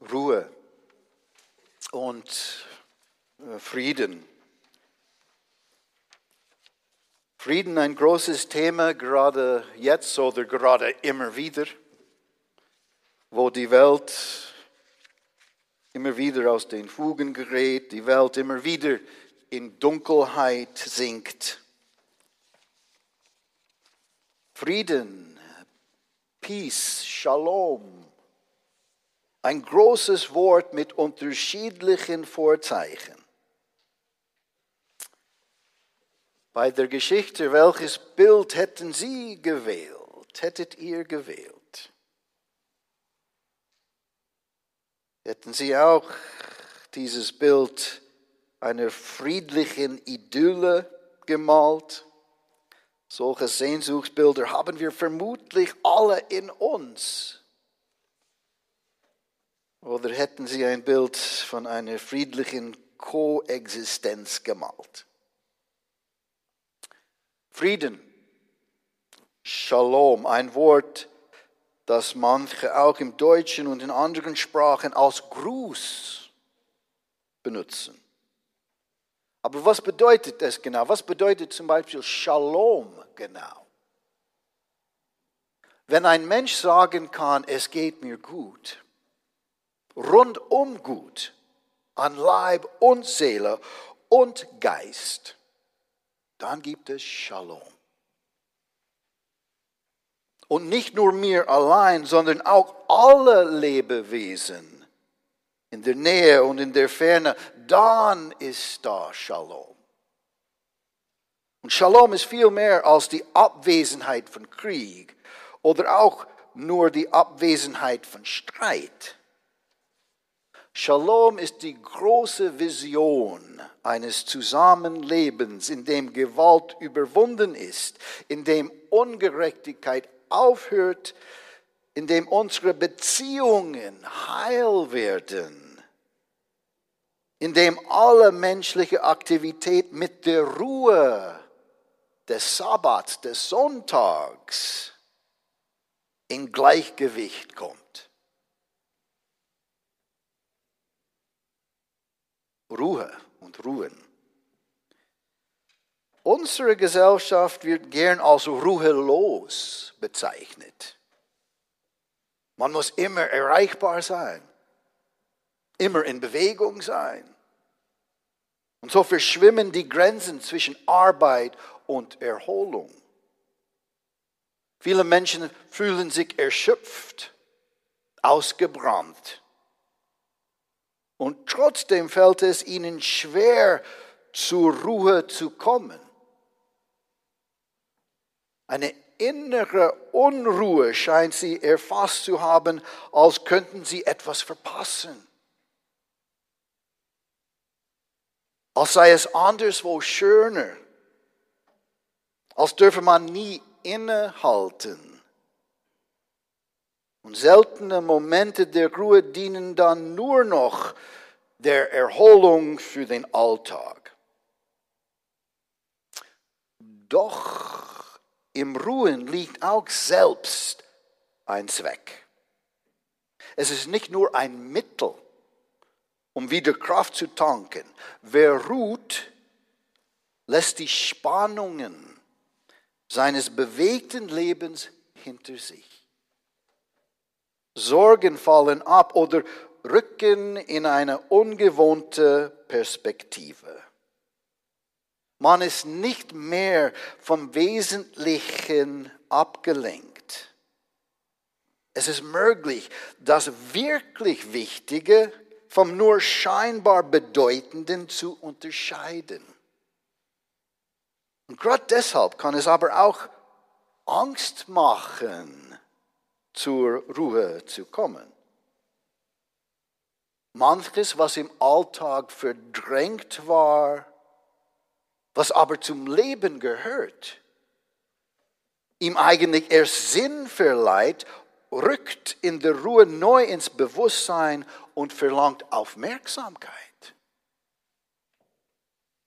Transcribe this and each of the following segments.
Ruhe und äh, Frieden. Frieden ein großes Thema, gerade jetzt oder gerade immer wieder, wo die Welt immer wieder aus den Fugen gerät, die Welt immer wieder in Dunkelheit sinkt. Frieden, Peace, Shalom, ein großes Wort mit unterschiedlichen Vorzeichen. Bei der Geschichte, welches Bild hätten Sie gewählt? Hättet ihr gewählt? Hätten Sie auch dieses Bild einer friedlichen Idylle gemalt? Solche Sehnsuchtsbilder haben wir vermutlich alle in uns. Oder hätten Sie ein Bild von einer friedlichen Koexistenz gemalt? Frieden, Shalom, ein Wort, das manche auch im Deutschen und in anderen Sprachen als Gruß benutzen. Aber was bedeutet das genau? Was bedeutet zum Beispiel Shalom genau? Wenn ein Mensch sagen kann, es geht mir gut, rundum gut an Leib und Seele und Geist, dann gibt es Shalom. Und nicht nur mir allein, sondern auch alle Lebewesen in der Nähe und in der Ferne, dann ist da Shalom. Und Shalom ist viel mehr als die Abwesenheit von Krieg oder auch nur die Abwesenheit von Streit. Shalom ist die große Vision eines Zusammenlebens, in dem Gewalt überwunden ist, in dem Ungerechtigkeit aufhört, in dem unsere Beziehungen heil werden, in dem alle menschliche Aktivität mit der Ruhe des Sabbats, des Sonntags in Gleichgewicht kommt. Ruhe und Ruhen. Unsere Gesellschaft wird gern als ruhelos bezeichnet. Man muss immer erreichbar sein, immer in Bewegung sein. Und so verschwimmen die Grenzen zwischen Arbeit und Erholung. Viele Menschen fühlen sich erschöpft, ausgebrannt und trotzdem fällt es ihnen schwer, zur Ruhe zu kommen. Eine innere Unruhe scheint sie erfasst zu haben, als könnten sie etwas verpassen. Als sei es anderswo schöner. Als dürfe man nie innehalten. Und seltene Momente der Ruhe dienen dann nur noch der Erholung für den Alltag. Doch im Ruhen liegt auch selbst ein Zweck. Es ist nicht nur ein Mittel, um wieder Kraft zu tanken. Wer ruht, lässt die Spannungen seines bewegten Lebens hinter sich. Sorgen fallen ab oder rücken in eine ungewohnte Perspektive. Man ist nicht mehr vom Wesentlichen abgelenkt. Es ist möglich, das wirklich Wichtige vom nur scheinbar Bedeutenden zu unterscheiden. Und gerade deshalb kann es aber auch Angst machen, zur Ruhe zu kommen. Manches, was im Alltag verdrängt war, was aber zum Leben gehört, ihm eigentlich erst Sinn verleiht, rückt in der Ruhe neu ins Bewusstsein und verlangt Aufmerksamkeit.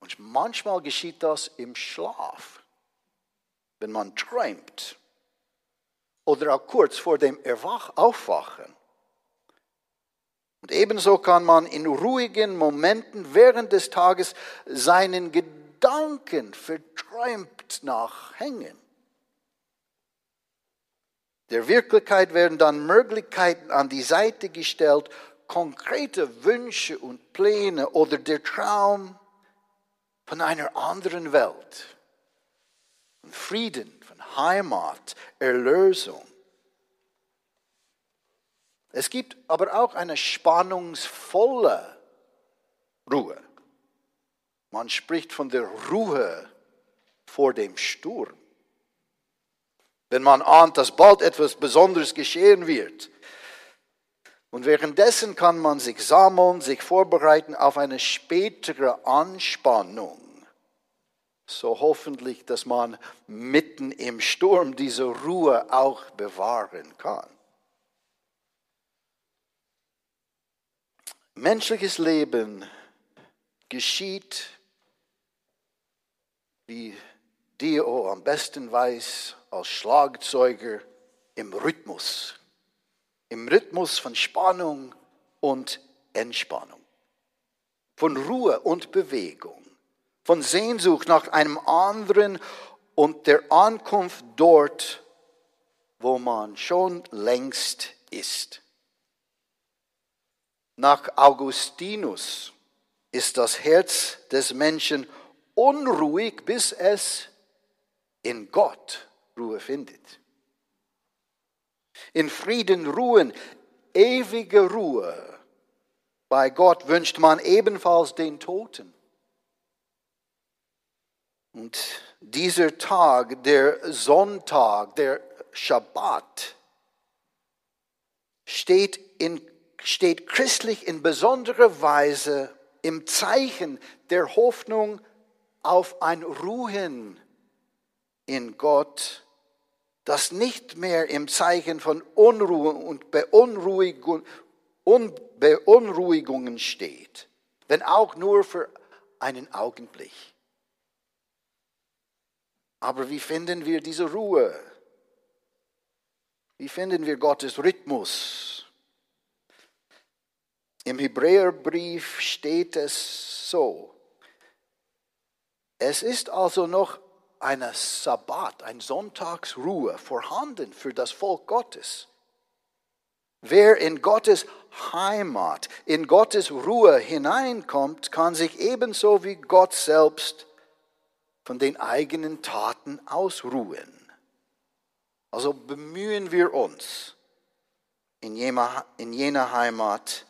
Und manchmal geschieht das im Schlaf, wenn man träumt oder auch kurz vor dem Aufwachen. Und ebenso kann man in ruhigen Momenten während des Tages seinen Gedanken verträumt nachhängen. Der Wirklichkeit werden dann Möglichkeiten an die Seite gestellt, konkrete Wünsche und Pläne oder der Traum von einer anderen Welt, Frieden, Heimat, Erlösung. Es gibt aber auch eine spannungsvolle Ruhe. Man spricht von der Ruhe vor dem Sturm. Wenn man ahnt, dass bald etwas Besonderes geschehen wird. Und währenddessen kann man sich sammeln, sich vorbereiten auf eine spätere Anspannung. So hoffentlich, dass man mitten im Sturm diese Ruhe auch bewahren kann. Menschliches Leben geschieht, wie Dio am besten weiß, als Schlagzeuger im Rhythmus. Im Rhythmus von Spannung und Entspannung. Von Ruhe und Bewegung. Von Sehnsucht nach einem anderen und der Ankunft dort, wo man schon längst ist. Nach Augustinus ist das Herz des Menschen unruhig, bis es in Gott Ruhe findet. In Frieden ruhen, ewige Ruhe. Bei Gott wünscht man ebenfalls den Toten. Und dieser Tag, der Sonntag, der Schabbat, steht, in, steht christlich in besonderer Weise im Zeichen der Hoffnung auf ein Ruhen in Gott, das nicht mehr im Zeichen von Unruhe und Beunruhigung, Beunruhigungen steht, wenn auch nur für einen Augenblick. Aber wie finden wir diese Ruhe? Wie finden wir Gottes Rhythmus? Im Hebräerbrief steht es so. Es ist also noch eine Sabbat, eine Sonntagsruhe vorhanden für das Volk Gottes. Wer in Gottes Heimat, in Gottes Ruhe hineinkommt, kann sich ebenso wie Gott selbst von den eigenen Taten ausruhen. Also bemühen wir uns, in jene Heimat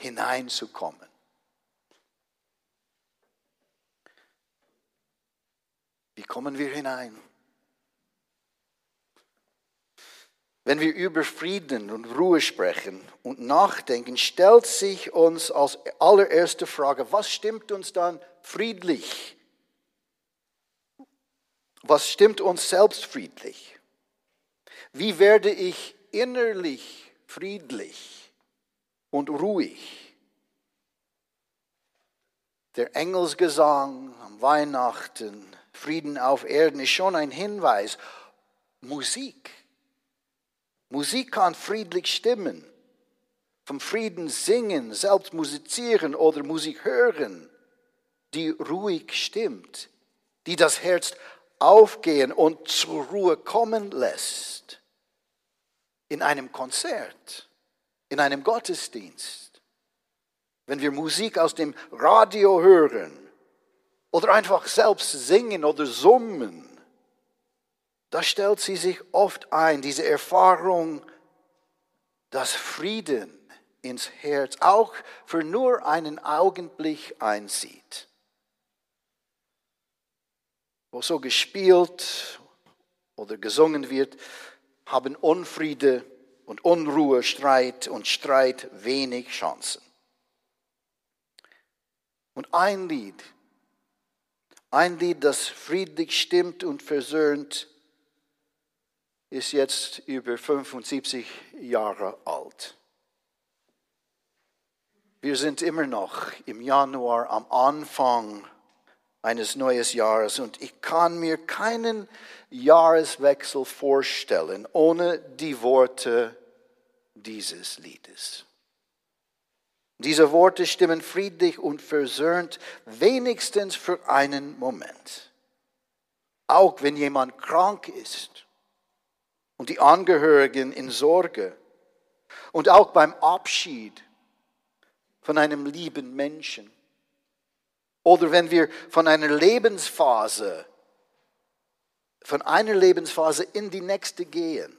hineinzukommen. Wie kommen wir hinein? Wenn wir über Frieden und Ruhe sprechen und nachdenken, stellt sich uns als allererste Frage, was stimmt uns dann friedlich? Was stimmt uns selbst friedlich? Wie werde ich innerlich friedlich und ruhig? Der Engelsgesang am Weihnachten, Frieden auf Erden ist schon ein Hinweis. Musik. Musik kann friedlich stimmen. Vom Frieden singen, selbst musizieren oder Musik hören, die ruhig stimmt, die das Herz aufgehen und zur Ruhe kommen lässt. In einem Konzert, in einem Gottesdienst. Wenn wir Musik aus dem Radio hören, oder einfach selbst singen oder summen, da stellt sie sich oft ein, diese Erfahrung, dass Frieden ins Herz auch für nur einen Augenblick einzieht. Wo so gespielt oder gesungen wird, haben Unfriede und Unruhe, Streit und Streit wenig Chancen. Und ein Lied, ein Lied, das friedlich stimmt und versöhnt, ist jetzt über 75 Jahre alt. Wir sind immer noch im Januar am Anfang eines neuen Jahres und ich kann mir keinen Jahreswechsel vorstellen ohne die Worte dieses Liedes. Diese Worte stimmen friedlich und versöhnt, wenigstens für einen Moment. Auch wenn jemand krank ist und die Angehörigen in Sorge und auch beim Abschied von einem lieben Menschen. Oder wenn wir von einer Lebensphase, von einer Lebensphase in die nächste gehen.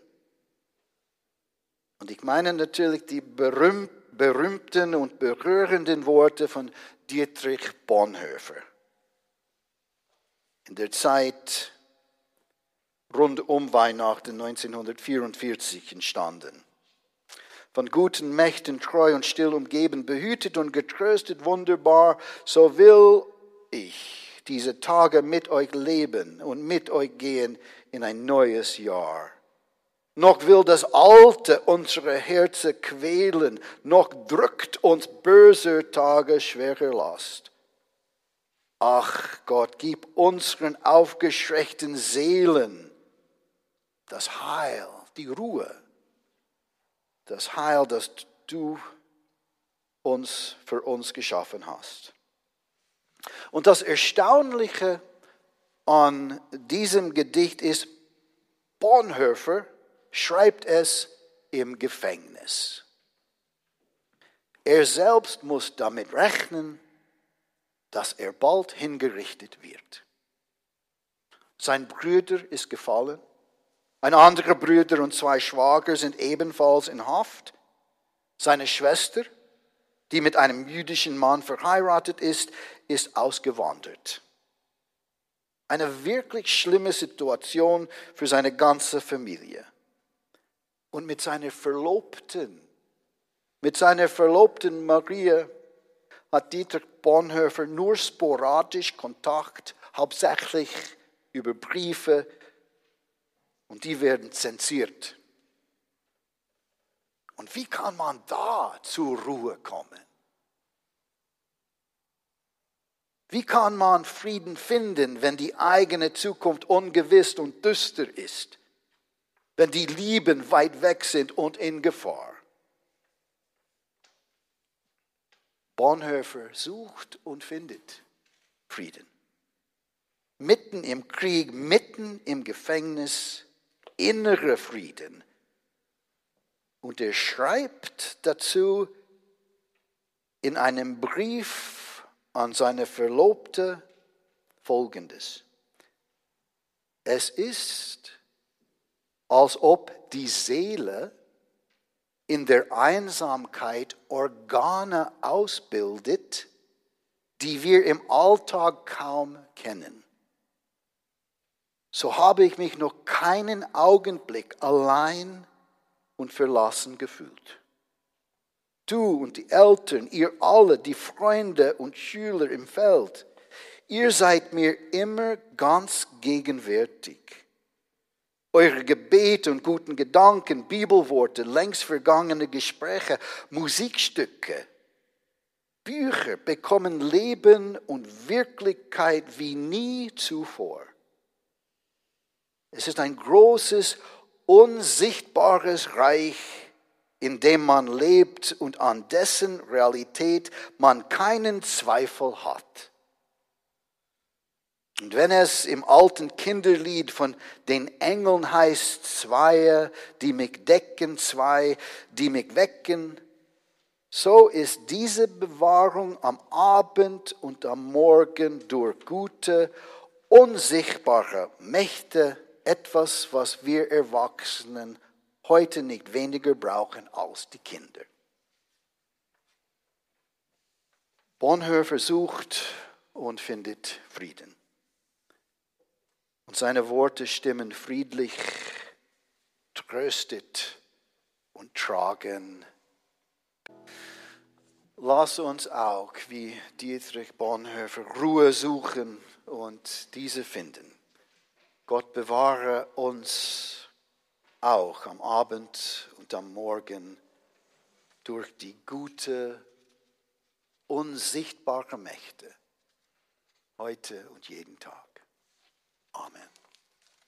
Und ich meine natürlich die berühmten und berührenden Worte von Dietrich Bonhoeffer. In der Zeit rund um Weihnachten 1944 entstanden von guten Mächten treu und still umgeben, behütet und getröstet wunderbar, so will ich diese Tage mit euch leben und mit euch gehen in ein neues Jahr. Noch will das Alte unsere Herzen quälen, noch drückt uns böser Tage schwere Last. Ach Gott, gib unseren aufgeschreckten Seelen das Heil, die Ruhe das Heil, das du uns für uns geschaffen hast. Und das Erstaunliche an diesem Gedicht ist, Bonhoeffer schreibt es im Gefängnis. Er selbst muss damit rechnen, dass er bald hingerichtet wird. Sein Bruder ist gefallen. Ein anderer Bruder und zwei Schwager sind ebenfalls in Haft. Seine Schwester, die mit einem jüdischen Mann verheiratet ist, ist ausgewandert. Eine wirklich schlimme Situation für seine ganze Familie. Und mit seiner Verlobten, mit seiner Verlobten Maria hat Dietrich Bonhoeffer nur sporadisch Kontakt, hauptsächlich über Briefe, und die werden zensiert. Und wie kann man da zur Ruhe kommen? Wie kann man Frieden finden, wenn die eigene Zukunft ungewiss und düster ist? Wenn die Lieben weit weg sind und in Gefahr? Bonhoeffer sucht und findet Frieden. Mitten im Krieg, mitten im Gefängnis, innere Frieden. Und er schreibt dazu in einem Brief an seine Verlobte folgendes. Es ist, als ob die Seele in der Einsamkeit Organe ausbildet, die wir im Alltag kaum kennen so habe ich mich noch keinen Augenblick allein und verlassen gefühlt. Du und die Eltern, ihr alle, die Freunde und Schüler im Feld, ihr seid mir immer ganz gegenwärtig. Eure Gebete und guten Gedanken, Bibelworte, längst vergangene Gespräche, Musikstücke, Bücher bekommen Leben und Wirklichkeit wie nie zuvor. Es ist ein großes, unsichtbares Reich, in dem man lebt und an dessen Realität man keinen Zweifel hat. Und wenn es im alten Kinderlied von den Engeln heißt, zwei, die mich decken, zwei, die mich wecken, so ist diese Bewahrung am Abend und am Morgen durch gute, unsichtbare Mächte etwas, was wir Erwachsenen heute nicht weniger brauchen als die Kinder. Bonhoeffer sucht und findet Frieden. Und seine Worte stimmen friedlich, tröstet und tragen. Lass uns auch, wie Dietrich Bonhoeffer, Ruhe suchen und diese finden. Gott bewahre uns auch am Abend und am Morgen durch die gute, unsichtbare Mächte, heute und jeden Tag. Amen.